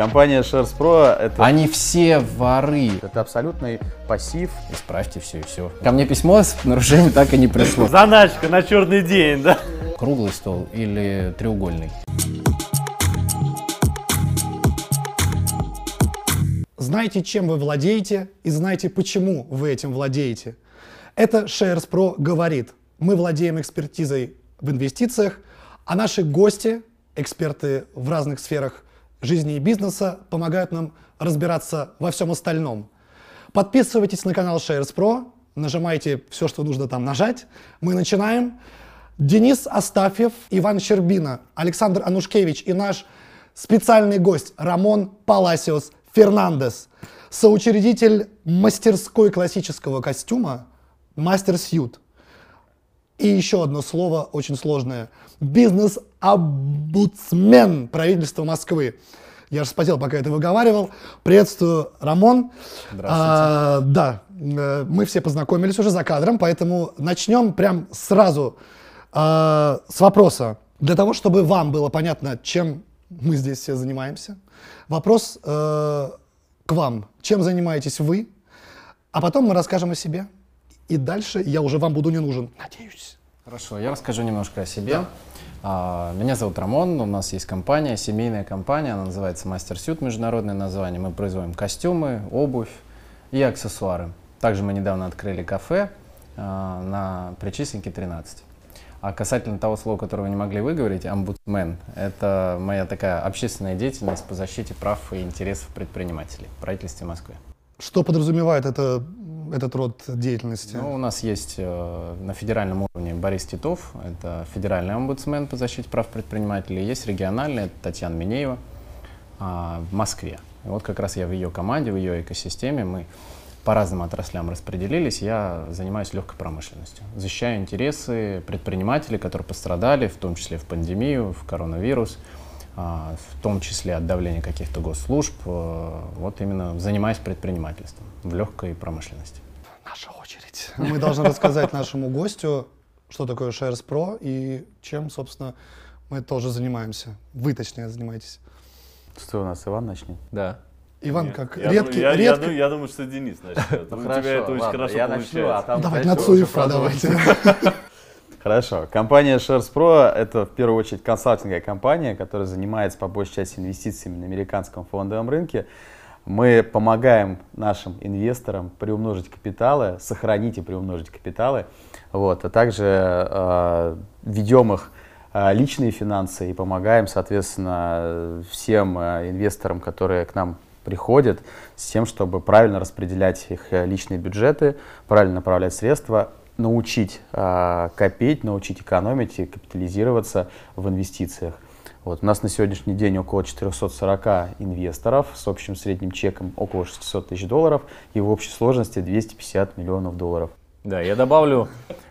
Компания Shares Pro это... Они все воры. Это абсолютный пассив. Исправьте все и все. Ко мне письмо с нарушением так и не пришло. Заначка на черный день, да? Круглый стол или треугольный? Знайте, чем вы владеете и знайте, почему вы этим владеете. Это Shares Pro говорит. Мы владеем экспертизой в инвестициях, а наши гости, эксперты в разных сферах жизни и бизнеса, помогают нам разбираться во всем остальном. Подписывайтесь на канал Shares Pro, нажимайте все, что нужно там нажать. Мы начинаем. Денис Астафьев, Иван Щербина, Александр Анушкевич и наш специальный гость Рамон Паласиос Фернандес, соучредитель мастерской классического костюма Мастер Сьют. И еще одно слово очень сложное. Бизнес-обудсмен правительства Москвы. Я же вспотел, пока это выговаривал. Приветствую, Рамон. Здравствуйте. А, да, э, мы все познакомились уже за кадром, поэтому начнем прям сразу а, с вопроса. Для того, чтобы вам было понятно, чем мы здесь все занимаемся, вопрос э, к вам. Чем занимаетесь вы? А потом мы расскажем о себе. И дальше я уже вам буду не нужен. Надеюсь. Хорошо, я расскажу немножко о себе. А, Меня зовут Рамон, у нас есть компания, семейная компания, она называется Мастер Сют, международное название. Мы производим костюмы, обувь и аксессуары. Также мы недавно открыли кафе а, на Причистенке 13. А касательно того слова, которое вы не могли выговорить, омбудсмен, это моя такая общественная деятельность по защите прав и интересов предпринимателей в правительстве Москвы. Что подразумевает это, этот род деятельности? Ну, у нас есть э, на федеральном уровне Борис Титов, это федеральный омбудсмен по защите прав предпринимателей. Есть региональный, это Татьяна Минеева а, в Москве. И вот как раз я в ее команде, в ее экосистеме, мы по разным отраслям распределились, я занимаюсь легкой промышленностью. Защищаю интересы предпринимателей, которые пострадали, в том числе в пандемию, в коронавирус, в том числе от давления каких-то госслужб. э, Вот именно занимаюсь предпринимательством в легкой промышленности. Наша очередь. Мы должны рассказать нашему гостю, что такое Shares Pro и чем, собственно, мы тоже занимаемся. Вы, точнее, занимаетесь. Что у нас, Иван начнет? Да. Иван, Нет, как я, редкий, я, я редкий- ду- я думаю, что Денис начнет. У тебя это очень хорошо я а получается. там Давайте дальше на уже Цуефа, продолжим. давайте. Хорошо. Компания Shares Pro — это в первую очередь консалтинговая компания, которая занимается по большей части инвестициями на американском фондовом рынке. Мы помогаем нашим инвесторам приумножить капиталы, сохранить и приумножить капиталы, вот, а также э, ведем их э, личные финансы и помогаем, соответственно, всем э, инвесторам, которые к нам приходят, с тем, чтобы правильно распределять их э, личные бюджеты, правильно направлять средства, научить э, копить, научить экономить и капитализироваться в инвестициях. Вот. У нас на сегодняшний день около 440 инвесторов с общим средним чеком около 600 тысяч долларов и в общей сложности 250 миллионов долларов. Да, я добавлю,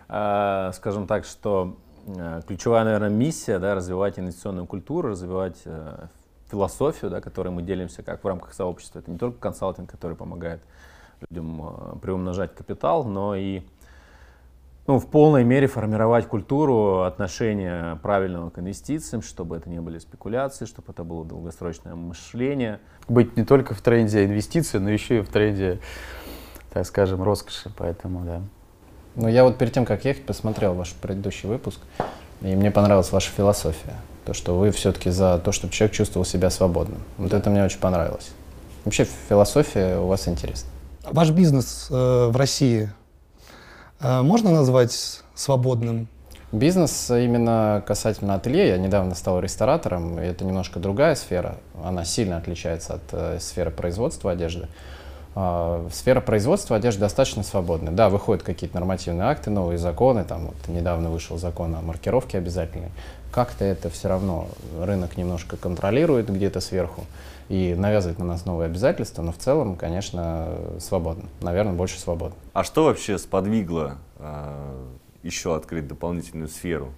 э, скажем так, что э, ключевая, наверное, миссия, да, развивать инвестиционную культуру, развивать э, философию, да, которой мы делимся как в рамках сообщества. Это не только консалтинг, который помогает людям приумножать капитал, но и ну, в полной мере формировать культуру отношения правильного к инвестициям, чтобы это не были спекуляции, чтобы это было долгосрочное мышление. Быть не только в тренде инвестиций, но еще и в тренде, так скажем, роскоши. Поэтому, да. Ну, я вот перед тем, как ехать, посмотрел ваш предыдущий выпуск, и мне понравилась ваша философия. То, что вы все-таки за то, чтобы человек чувствовал себя свободным. Вот это мне очень понравилось. Вообще философия у вас интересна. Ваш бизнес э, в России можно назвать свободным? Бизнес именно касательно ателье, я недавно стал ресторатором, и это немножко другая сфера, она сильно отличается от э, сферы производства одежды. А, сфера производства одежды достаточно свободная. Да, выходят какие-то нормативные акты, новые законы, там вот недавно вышел закон о маркировке обязательной. Как-то это все равно рынок немножко контролирует где-то сверху и навязывает на нас новые обязательства, но в целом, конечно, свободно. Наверное, больше свободно. А что вообще сподвигло а, еще открыть дополнительную сферу?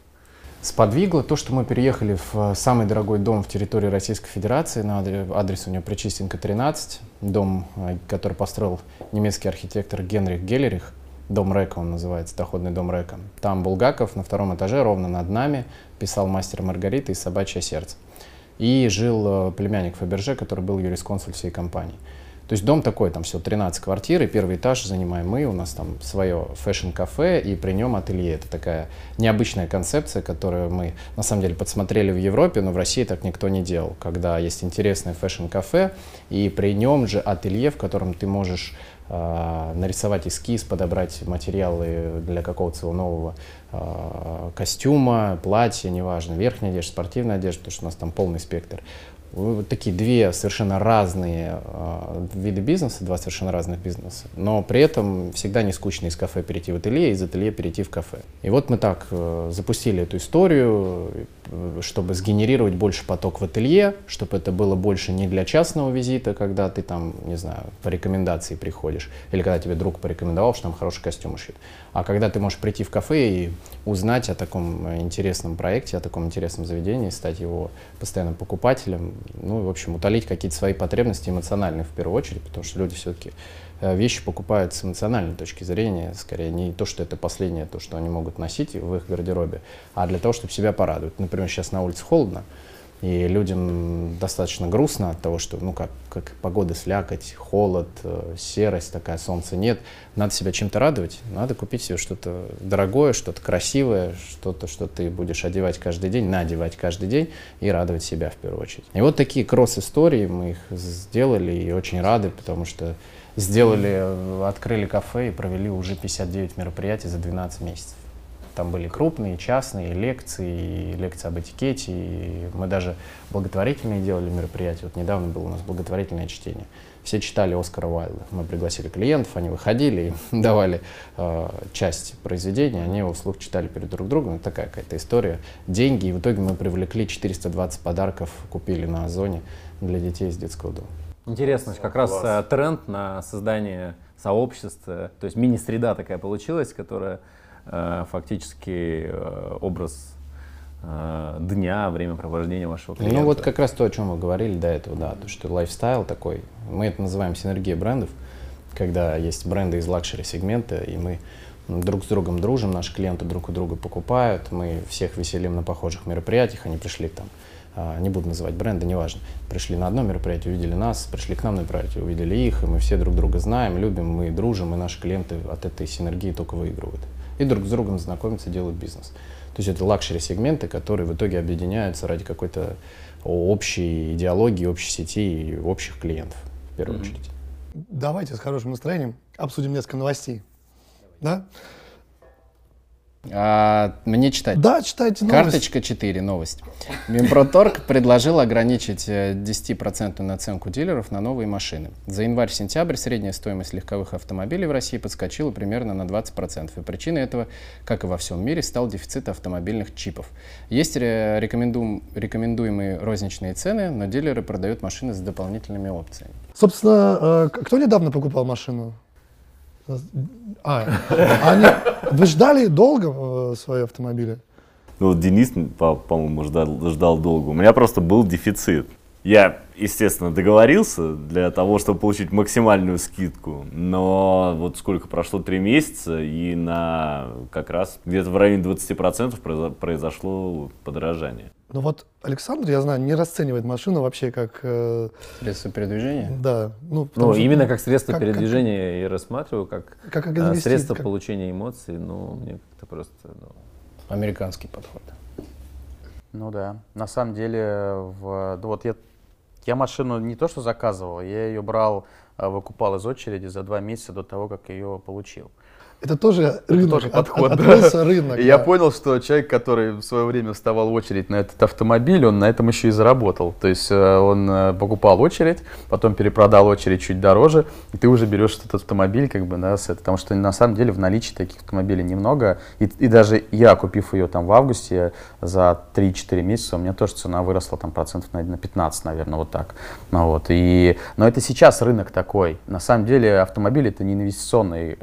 Сподвигло то, что мы переехали в э, самый дорогой дом в территории Российской Федерации. На адре- адрес у него Причистенко 13. Дом, э, который построил немецкий архитектор Генрих Геллерих. Дом Река он называется, доходный дом Река. Там Булгаков на втором этаже, ровно над нами, писал «Мастер и Маргарита» и «Собачье сердце». И жил э, племянник Фаберже, который был юрисконсульт всей компании. То есть дом такой, там все 13 квартир, и первый этаж занимаем мы, у нас там свое fashion-кафе, и при нем ателье. Это такая необычная концепция, которую мы на самом деле подсмотрели в Европе, но в России так никто не делал. Когда есть интересное fashion-кафе, и при нем же ателье, в котором ты можешь нарисовать эскиз, подобрать материалы для какого-то своего нового э, костюма, платья, неважно, верхняя одежда, спортивная одежда, потому что у нас там полный спектр вот такие две совершенно разные э, виды бизнеса, два совершенно разных бизнеса, но при этом всегда не скучно из кафе перейти в ателье, из ателье перейти в кафе. И вот мы так э, запустили эту историю, э, чтобы сгенерировать больше поток в ателье, чтобы это было больше не для частного визита, когда ты там, не знаю, по рекомендации приходишь, или когда тебе друг порекомендовал, что там хороший костюм шьют, а когда ты можешь прийти в кафе и узнать о таком интересном проекте, о таком интересном заведении, стать его постоянным покупателем, ну, в общем, утолить какие-то свои потребности эмоциональные в первую очередь, потому что люди все-таки э, вещи покупают с эмоциональной точки зрения, скорее не то, что это последнее, то, что они могут носить в их гардеробе, а для того, чтобы себя порадовать. Например, сейчас на улице холодно, и людям достаточно грустно от того, что, ну, как, как погода слякоть, холод, э, серость такая, солнца нет. Надо себя чем-то радовать, надо купить себе что-то дорогое, что-то красивое, что-то, что ты будешь одевать каждый день, надевать каждый день и радовать себя в первую очередь. И вот такие кросс-истории, мы их сделали и очень рады, потому что сделали, открыли кафе и провели уже 59 мероприятий за 12 месяцев. Там были крупные, частные лекции, лекции об этикете. И мы даже благотворительные делали мероприятия. Вот недавно было у нас благотворительное чтение. Все читали Оскара Уайлда. Мы пригласили клиентов, они выходили и давали э, часть произведения, они его вслух читали перед друг другом. Это такая какая-то история. Деньги. И в итоге мы привлекли 420 подарков, купили на Озоне для детей из детского дома. Интересно, как раз э, тренд на создание сообщества, то есть мини-среда такая получилась, которая Э, фактически э, образ э, дня, времяпровождения вашего клиента. Ну вот как раз то, о чем вы говорили до этого, да, то, что lifestyle такой, мы это называем синергия брендов, когда есть бренды из luxury сегмента, и мы друг с другом дружим, наши клиенты друг у друга покупают, мы всех веселим на похожих мероприятиях, они пришли там, а, не буду называть бренды, неважно, пришли на одно мероприятие, увидели нас, пришли к нам на мероприятие, увидели их, и мы все друг друга знаем, любим, мы дружим, и наши клиенты от этой синергии только выигрывают и друг с другом знакомятся, делают бизнес. То есть это luxury-сегменты, которые в итоге объединяются ради какой-то общей идеологии, общей сети и общих клиентов, в первую mm-hmm. очередь. Давайте с хорошим настроением обсудим несколько новостей. Да? А, мне читать? Да, читайте новость. Карточка 4, новость. Минпромторг предложил ограничить 10% э, наценку дилеров на новые машины. За январь-сентябрь средняя стоимость легковых автомобилей в России подскочила примерно на 20%. И причиной этого, как и во всем мире, стал дефицит автомобильных чипов. Есть рекомендуем, рекомендуемые розничные цены, но дилеры продают машины с дополнительными опциями. Собственно, э, кто недавно покупал машину? А, они, вы ждали долго э, свои автомобили? Ну, Денис, по-моему, ждал, ждал долго. У меня просто был дефицит. Я, естественно, договорился для того, чтобы получить максимальную скидку, но вот сколько прошло, три месяца, и на как раз где-то в районе 20% произошло подорожание. Ну вот Александр, я знаю, не расценивает машину вообще как... Э, средство передвижения? Да. Ну, ну именно как средство как, передвижения как, я рассматриваю, как, как, как э, средство как... получения эмоций, ну, мне как-то просто... Ну... Американский подход. Ну да. На самом деле, в, вот я, я машину не то что заказывал, я ее брал, э, выкупал из очереди за два месяца до того, как ее получил. Это тоже рынок, тоже подход, от, да. рынок. И да. я понял, что человек, который в свое время вставал в очередь на этот автомобиль, он на этом еще и заработал. То есть э, он э, покупал очередь, потом перепродал очередь чуть дороже, и ты уже берешь этот автомобиль, как бы, да, с это, потому что на самом деле в наличии таких автомобилей немного. И, и даже я, купив ее там в августе за 3-4 месяца, у меня тоже цена выросла там процентов на 15, наверное, вот так. Ну, вот, и, но это сейчас рынок такой. На самом деле автомобиль это не инвестиционный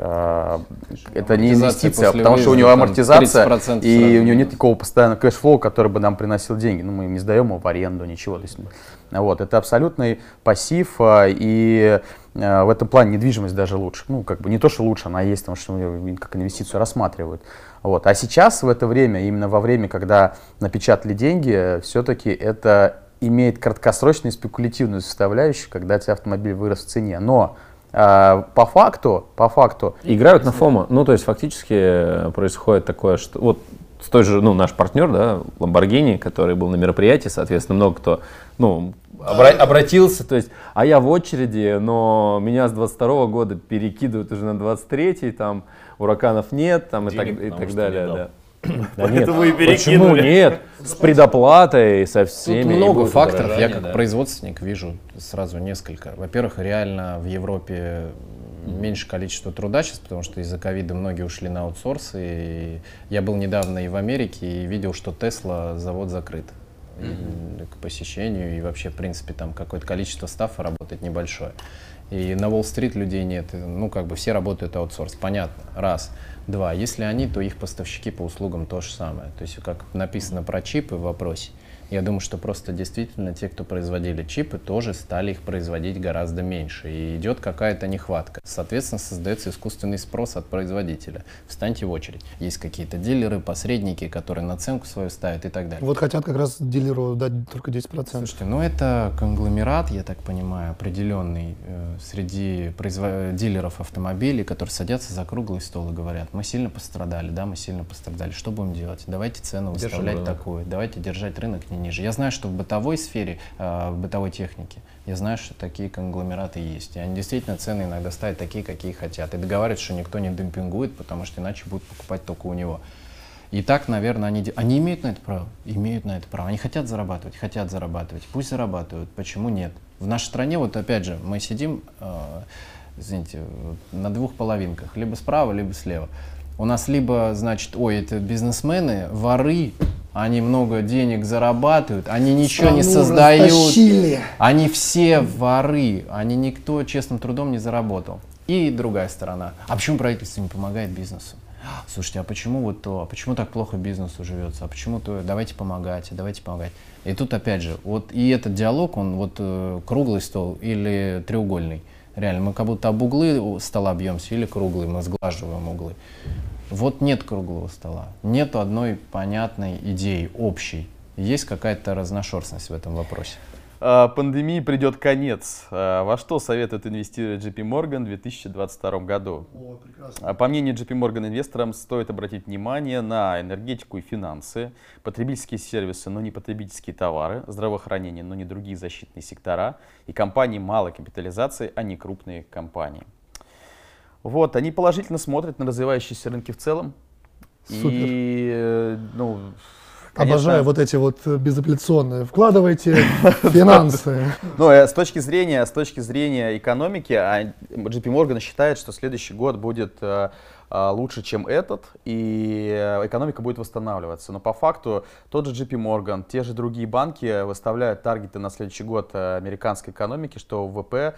э, это не инвестиция, потому что у него амортизация, и у него нет такого постоянного cash flow, который бы нам приносил деньги. Ну, мы не сдаем его в аренду, ничего. То есть, вот, это абсолютный пассив, а, и а, в этом плане недвижимость даже лучше. Ну, как бы не то, что лучше, она есть, потому что ее как инвестицию рассматривают. Вот. А сейчас, в это время, именно во время, когда напечатали деньги, все-таки это имеет краткосрочную и спекулятивную составляющую, когда у тебя автомобиль вырос в цене. Но э, по факту, по факту, Играют на ФОМО. Ну, то есть фактически э, происходит такое, что вот с той же, ну, наш партнер, да, Lamborghini, который был на мероприятии, соответственно, много кто, ну, обра- обратился, то есть, а я в очереди, но меня с 22 года перекидывают уже на 23 там, ураканов нет, там, и так, Денег и так далее, да. Да Поэтому нет. и Почему перекинули. нет? С предоплатой, со всеми. Тут много факторов. Я как да. производственник вижу сразу несколько. Во-первых, реально в Европе меньше количество труда сейчас, потому что из-за ковида многие ушли на аутсорс. И я был недавно и в Америке и видел, что Тесла завод закрыт и к посещению. И вообще, в принципе, там какое-то количество стафа работает небольшое. И на Уолл-стрит людей нет. Ну, как бы все работают аутсорс. Понятно. Раз. Два. Если они, то их поставщики по услугам то же самое. То есть, как написано про чипы в вопросе, я думаю, что просто действительно те, кто производили чипы, тоже стали их производить гораздо меньше. И идет какая-то нехватка. Соответственно, создается искусственный спрос от производителя. Встаньте в очередь. Есть какие-то дилеры, посредники, которые наценку свою ставят и так далее. Вот хотят как раз дилеру дать только 10%. Слушайте, ну это конгломерат, я так понимаю, определенный э, среди произво- дилеров автомобилей, которые садятся за круглый стол и говорят, мы сильно пострадали, да, мы сильно пострадали, что будем делать? Давайте цену Держим выставлять рынок. такую, давайте держать рынок не ниже. Я знаю, что в бытовой сфере, э, в бытовой технике, я знаю, что такие конгломераты есть. И они действительно цены иногда ставят такие, какие хотят. И договариваются, что никто не демпингует, потому что иначе будут покупать только у него. И так, наверное, они, они имеют на это право, имеют на это право. Они хотят зарабатывать, хотят зарабатывать, пусть зарабатывают, почему нет? В нашей стране, вот опять же, мы сидим, э, извините, на двух половинках, либо справа, либо слева. У нас либо, значит, ой, это бизнесмены, воры, они много денег зарабатывают, они ничего не Страну создают. растащили. Они все воры, они никто честным трудом не заработал. И другая сторона. А почему правительство не помогает бизнесу? Слушайте, а почему вот то? А почему так плохо бизнесу живется? А почему то? Давайте помогать, давайте помогать. И тут опять же, вот и этот диалог, он вот э, круглый стол или треугольный. Реально, мы как будто об углы стола бьемся или круглый, мы сглаживаем углы. Вот нет круглого стола, нет одной понятной идеи, общей. Есть какая-то разношерстность в этом вопросе. А, Пандемии придет конец. А, Во что советует инвестировать JP Morgan в 2022 году? А, По мнению JP Morgan, инвесторам стоит обратить внимание на энергетику и финансы, потребительские сервисы, но не потребительские товары, здравоохранение, но не другие защитные сектора, и компании малой капитализации, а не крупные компании. Вот, они положительно смотрят на развивающиеся рынки в целом. Супер. И, э, ну, конечно, Обожаю вот эти вот э, безапелляционные. Вкладывайте финансы. Ну, э, с точки зрения, с точки зрения экономики, а, JP Morgan считает, что следующий год будет э, лучше, чем этот, и экономика будет восстанавливаться. Но по факту тот же JP Morgan, те же другие банки выставляют таргеты на следующий год американской экономики, что ВВП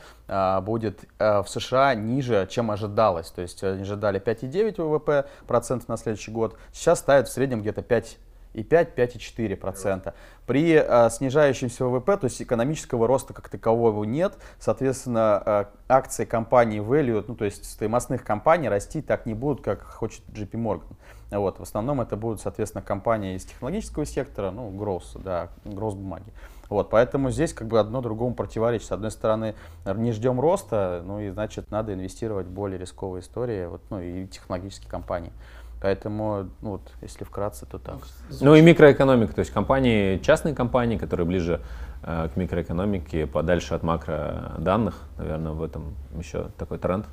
будет в США ниже, чем ожидалось. То есть они ожидали 5,9 ВВП процентов на следующий год, сейчас ставят в среднем где-то 5 и 5-5,4 процента. При э, снижающемся ВВП, то есть экономического роста как такового нет, соответственно, э, акции компании value, ну то есть стоимостных компаний расти так не будут, как хочет JP Morgan. Вот, в основном это будут, соответственно, компании из технологического сектора, ну, гроз, да, гроз бумаги. Вот, поэтому здесь как бы одно другому противоречит. С одной стороны, не ждем роста, ну и значит надо инвестировать в более рисковые истории, вот, ну и технологические компании. Поэтому, ну, вот, если вкратце, то так. Ну и микроэкономика, то есть компании, частные компании, которые ближе э, к микроэкономике, подальше от макроданных, наверное, в этом еще такой тренд.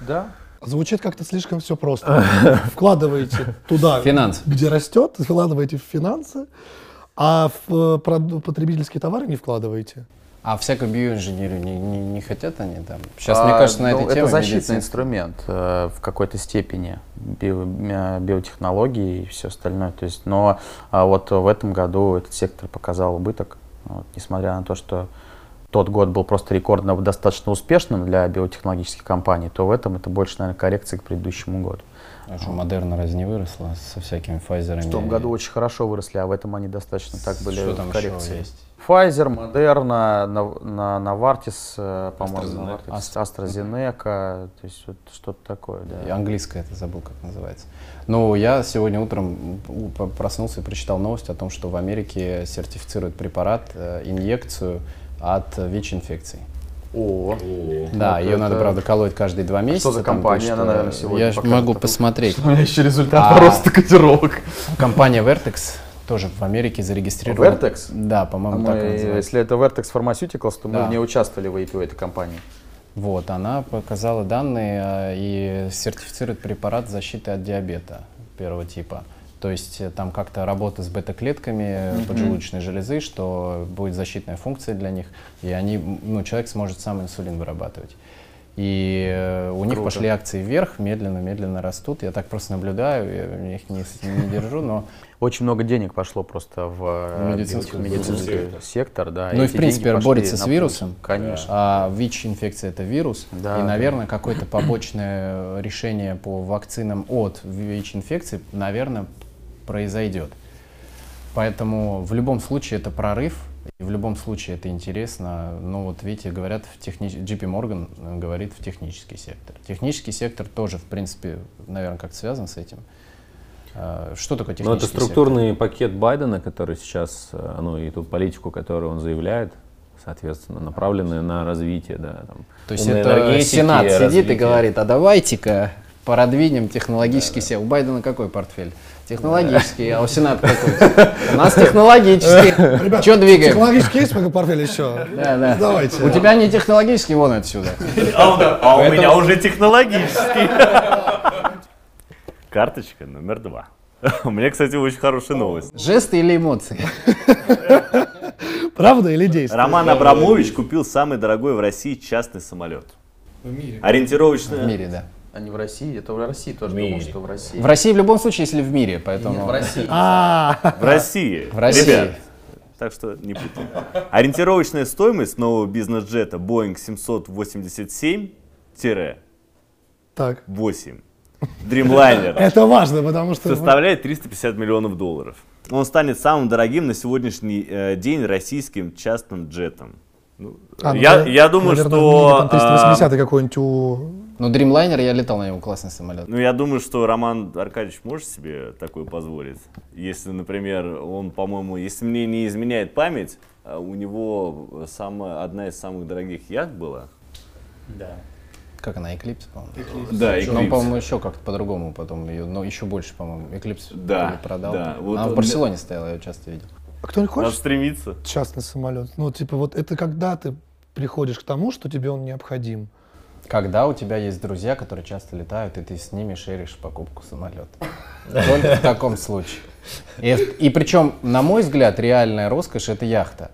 Да, Звучит как-то слишком все просто. Вкладываете туда, Финансы. где растет, вкладываете в финансы, а в э, потребительские товары не вкладываете. А всякую биоинженерию не, не, не хотят они там? Сейчас, А, мне кажется, на ну, этой это теме защитный медицинская. инструмент э, в какой-то степени био- э, биотехнологии и все остальное. То есть, но а, вот в этом году этот сектор показал убыток, вот, несмотря на то, что тот год был просто рекордно достаточно успешным для биотехнологических компаний, то в этом это больше, наверное, коррекция к предыдущему году. А что, Модерна разве не выросла со всякими Pfizer? В том году очень хорошо выросли, а в этом они достаточно так были Что в там еще коррекции. есть? Pfizer, Moderna, на, на, Novartis, э, по-моему, AstraZeneca. То есть вот что-то такое, И да. английское это забыл, как называется. Но я сегодня утром проснулся и прочитал новость о том, что в Америке сертифицируют препарат, э, инъекцию от ВИЧ-инфекций. О, Да, Вот ее надо, это- правда, колоть каждые два месяца. за там, компания? Она, что- наверное, сегодня Я могу такой- посмотреть. у меня еще результат А. роста котировок. Компания Vertex тоже в Америке зарегистрирована. Vertex? Да, А по-моему, так она мы, называется. если это Vertex Pharmaceuticals, то мы Да. в ней участвовали в IPO этой компании. Вот, она показала данные э, и сертифицирует препарат защиты от диабета первого типа. То есть э, там как-то работа с бета-клетками Мгм. поджелудочной железы, что будет защитная функция для них, и они, ну, человек сможет сам инсулин вырабатывать. И э, у них Круто. пошли акции вверх, медленно-медленно растут. Я так просто наблюдаю, я их не, не держу, но Очень много денег пошло просто в Медицинский медицинский сектор, да. Ну и, в принципе, борется с вирусом. Конечно. А ВИЧ-инфекция это вирус. Да, и, да. наверное, какое-то побочное решение по вакцинам от ВИЧ-инфекции, наверное, произойдет. Поэтому в любом случае это прорыв, и в любом случае это интересно. Но вот видите, говорят, в техни... JP Morgan э, говорит в технический сектор. Технический сектор тоже, в принципе, наверное, как-то связан с этим. А, Что такое Ну, технический это структурный пакет Байдена, который сейчас, э, ну и ту политику, которую он заявляет, соответственно, направленная на развитие, да, там, То есть это Сенат сидит и развитие. говорит, а давайте-ка продвинем технологический сектор. У Байдена какой портфель? Технологический, а у Сената какой? У нас технологический. Что двигаем? Технологически есть пока портфель еще? Да, да. Давайте. У тебя не технологический, вон отсюда. А у меня уже технологический. Карточка номер два. У меня, кстати, очень хорошая новость. Жесты или эмоции? Правда или действие? Роман Абрамович купил самый дорогой в России частный самолет. Ориентировочно... В мире, да. А не в России, это в России тоже В думал, что в России. В России в любом случае, если в мире, Нет, поэтому... в России. А, В России. В России. Ребят, так что не путаем. Ориентировочная стоимость нового бизнес-джета Boeing 787-8 так. Dreamliner Это важно, потому что... составляет 350 миллионов долларов. Он станет самым дорогим на сегодняшний э, день российским частным джетом. Ну, А, ну я, да, я думаю, наверное, что... в мире там а, 380 какой-нибудь у... Ну, Dreamliner, я летал на нем, классный самолет. Ну, я думаю, что Роман Аркадьевич может себе такое позволить. Если, например, он, по-моему, если мне не изменяет память, а у него самая, одна из самых дорогих яхт была. Как она, Eclipse, по-моему? Да, Но он, по-моему, еще как-то по-другому потом ее, но еще больше, по-моему, Eclipse Да, продал. да. Вот Она в он- Барселоне стояла, я часто видел. А кто не Надо хочет стремиться. частный самолет? Ну, типа, вот это когда ты приходишь к тому, что тебе он необходим. Когда у тебя есть друзья, которые часто летают, и ты с ними шеришь покупку самолета. Только в таком случае. И, и причем, на мой взгляд, реальная роскошь это яхта.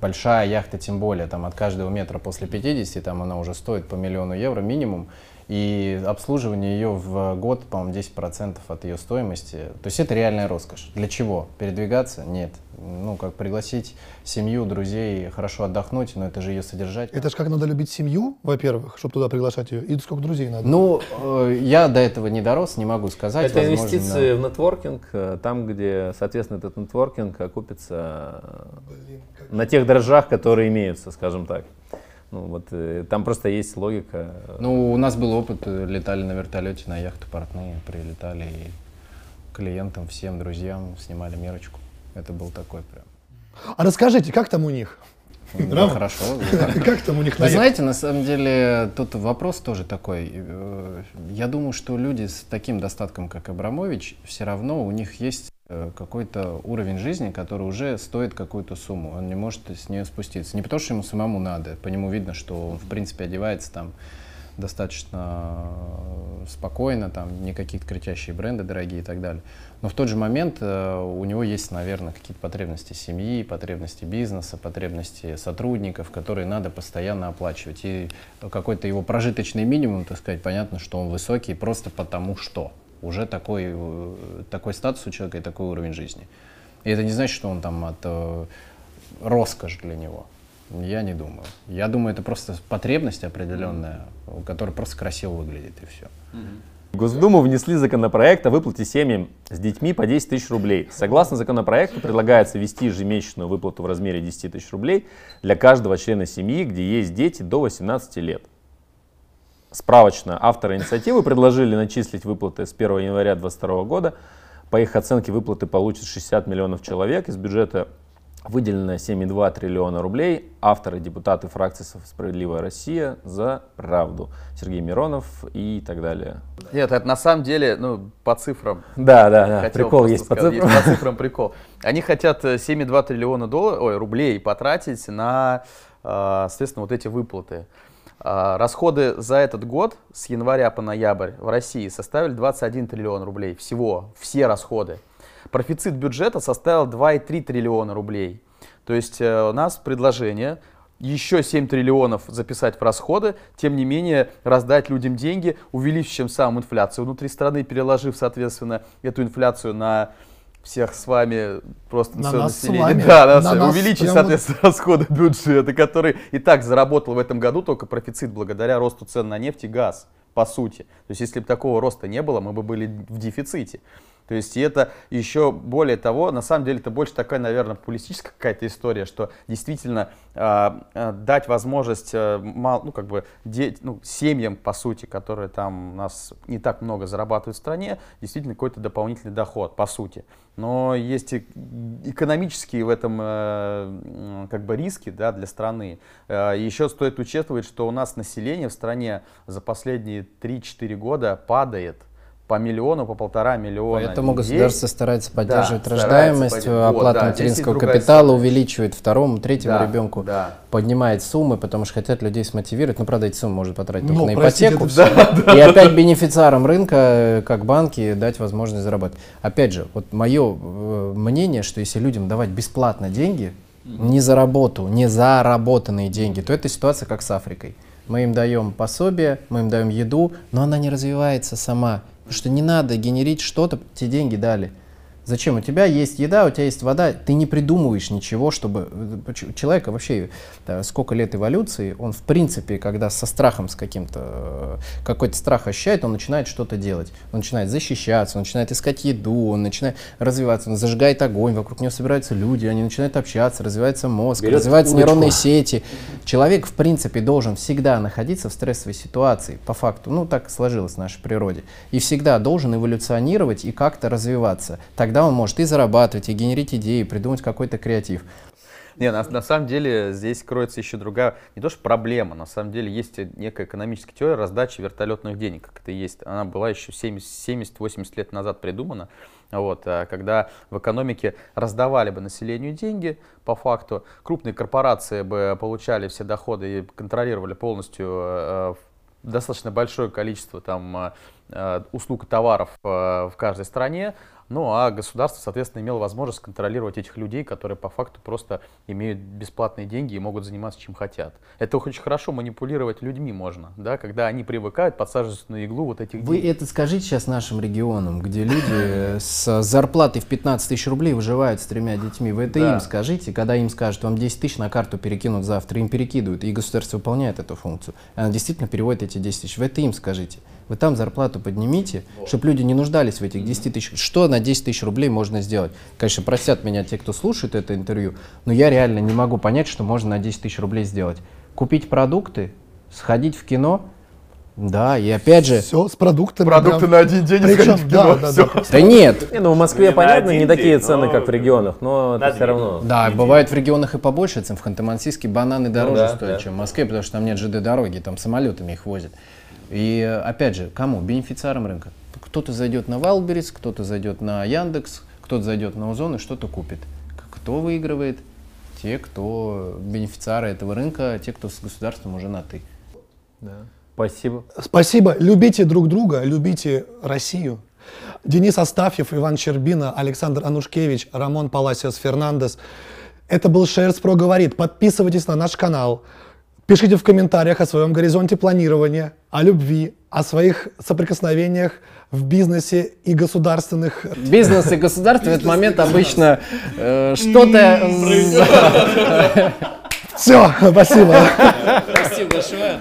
Большая яхта, тем более, там от каждого метра после 50, там она уже стоит по миллиону евро минимум. И обслуживание ее в год, по-моему, 10% от ее стоимости. То есть это реальная роскошь. Для чего? Передвигаться? Нет. Ну, как пригласить семью, друзей, хорошо отдохнуть, но это же ее содержать. Это же как надо любить семью, во-первых, чтобы туда приглашать ее, и сколько друзей надо. Ну, э, я до этого не дорос, не могу сказать. Это возможно, инвестиции в нетворкинг, э, там, где, соответственно, этот нетворкинг окупится э, на тех дрожжах, которые имеются, скажем так. Ну, вот, э, там просто есть логика. Ну, у нас был опыт, э, летали на вертолете на яхту портные, прилетали и клиентам, всем друзьям снимали мерочку. Это был такой прям. А расскажите, как там у них? Да, хорошо. Как там у них Вы на знаете, на самом деле, тут вопрос тоже такой. Э, Я думаю, что люди с таким достатком, как Абрамович, все равно у них есть какой-то уровень жизни, который уже стоит какую-то сумму. Он не может с нее спуститься. Не потому, что ему самому надо. По нему видно, что он, в принципе, одевается там достаточно э, спокойно, там не какие-то кричащие бренды дорогие и так далее. Но в тот же момент э, у него есть, наверное, какие-то потребности семьи, потребности бизнеса, потребности сотрудников, которые надо постоянно оплачивать. И какой-то его прожиточный минимум, так сказать, понятно, что он высокий просто потому что. Уже такой, э, такой статус у человека и такой уровень жизни. И это не значит, что он там от э, роскошь для него. Я не думаю. Я думаю, это просто потребность определенная, которая просто красиво выглядит и все. В Госдуму внесли законопроект о выплате семьям с детьми по 10 тысяч рублей. Согласно законопроекту предлагается ввести ежемесячную выплату в размере 10 тысяч рублей для каждого члена семьи, где есть дети до 18 лет. Справочно, авторы инициативы предложили начислить выплаты с 1 января 2022 года. По их оценке выплаты получат 60 миллионов человек. Из бюджета выделено 7,2 триллиона рублей. Авторы, депутаты фракции «Справедливая Россия» за правду. Сергей Миронов и так далее. Нет, это на самом деле, ну, по цифрам. Да, да, да. Прикол есть по цифрам. есть по цифрам прикол. Они хотят э, 7,2 триллиона долларов, ой, рублей потратить на, э, соответственно, вот эти выплаты. А, Расходы за этот год с января по ноябрь в России составили 21 триллион рублей. Всего, все расходы. Профицит бюджета составил 2,3 триллиона рублей. То есть э, у нас предложение еще 7 триллионов записать в расходы, тем не менее раздать людям деньги, увеличив чем самым инфляцию внутри страны, переложив, соответственно, эту инфляцию на всех с вами, просто На нас с население. вами. Да, на На нас, нас увеличить, прямо- соответственно, расходы бюджета, который и так заработал в этом году только профицит благодаря росту цен на нефть и газ, по сути. То есть, если бы такого роста не было, мы бы были в дефиците. То есть, и это еще более того, на самом деле, это больше такая, наверное, популистическая какая-то история, что действительно а, дать возможность а, мал- ну, как бы, де- ну, семьям, по сути, которые там у нас не так много зарабатывают в стране, действительно какой-то дополнительный доход, по сути. Но есть и экономические в этом э, как бы риски да, для страны. Э, Еще стоит учитывать, что у нас население в стране за последние 3-4 года падает по миллиону, по полтора миллиона. Поэтому людей. государство старается поддерживать Да, рождаемость, старается оплату да, материнского капитала, история. увеличивает второму, третьему Да, ребенку, да. поднимает суммы, потому что хотят людей смотивировать. Ну, правда, эти суммы может потратить только Ну, на простите, ипотеку. это И опять бенефициарам рынка, э, как банки, дать возможность зарабатывать. Опять же, вот мое э, мнение, что если людям давать бесплатно деньги, не за работу, не заработанные деньги, то это ситуация как с Африкой. Мы им даем пособие, мы им даем еду, но она не развивается сама. Потому что не надо генерить что-то, те деньги дали. Зачем? У тебя есть еда, у тебя есть вода, ты не придумываешь ничего, чтобы... э, человека вообще да, сколько лет эволюции, он в принципе, когда со страхом, с каким-то, э, какой-то страх ощущает, он начинает что-то делать. Он начинает защищаться, он начинает искать еду, он начинает развиваться, он зажигает огонь, вокруг него собираются люди, они начинают общаться, развивается мозг, Берет развиваются удочку. нейронные сети. Человек, в принципе, должен всегда находиться в стрессовой ситуации, по факту. Ну, так сложилось в нашей природе. И всегда должен эволюционировать и как-то развиваться. Тогда он может и зарабатывать, и генерить идеи, придумать какой-то креатив. Не, на, на самом деле здесь кроется еще другая, не то что проблема, на самом деле есть некая экономическая теория раздачи вертолетных денег, как это есть. Она была еще 70-80 лет назад придумана, вот, а, когда в экономике раздавали бы населению деньги, по факту, крупные корпорации бы получали все доходы и контролировали полностью э, достаточно большое количество там э, э, услуг и товаров э, в каждой стране, ну а государство, соответственно, имело возможность контролировать этих людей, которые по факту просто имеют бесплатные деньги и могут заниматься чем хотят. Это очень хорошо манипулировать людьми можно, да, когда они привыкают, подсаживаются на иглу вот этих Вы денег. это скажите сейчас нашим регионам, где люди с зарплатой в 15 тысяч рублей выживают с тремя детьми. Вы это Да. им скажите, когда им скажут, вам 10 тысяч на карту перекинут завтра, им перекидывают, и государство выполняет эту функцию. Она действительно переводит эти 10 тысяч. Вы это им скажите. Вы там зарплату поднимите, чтобы люди не нуждались в этих 10 тысяч. Что на 10 тысяч рублей можно сделать? Конечно, простят меня те, кто слушает это интервью, но я реально не могу понять, что можно на 10 тысяч рублей сделать. Купить продукты, сходить в кино, да, и опять же... Все, с продуктами. Продукты прям. на один день Причем, сходить в да, кино, да, всё. да. Да нет, Не, ну в Москве, Не на понятно, не такие день, цены, но как в регионах, но на это все равно. Да, бывает в регионах и побольше цен. В Ханты-Мансийске бананы дороже да, стоят, да. чем в Москве, потому что там нет ЖД-дороги, там самолетами их возят. И опять же, кому? Бенефициарам рынка. Кто-то зайдет на Валберис, кто-то зайдет на Яндекс, кто-то зайдет на Озон и что-то купит. Кто выигрывает? Те, кто бенефициары этого рынка, те, кто с государством уже на «ты». Спасибо. Спасибо. Любите друг друга, любите Россию. Денис Астафьев, Иван Щербина, Александр Анушкевич, Рамон Паласиос Фернандес. Это был Шерс Про говорит. Подписывайтесь на наш канал. Пишите в комментариях о своем горизонте планирования, о любви, о своих соприкосновениях в бизнесе и государственных Бизнес и государство в этот момент обычно э, что-то... Все, спасибо. Спасибо большое.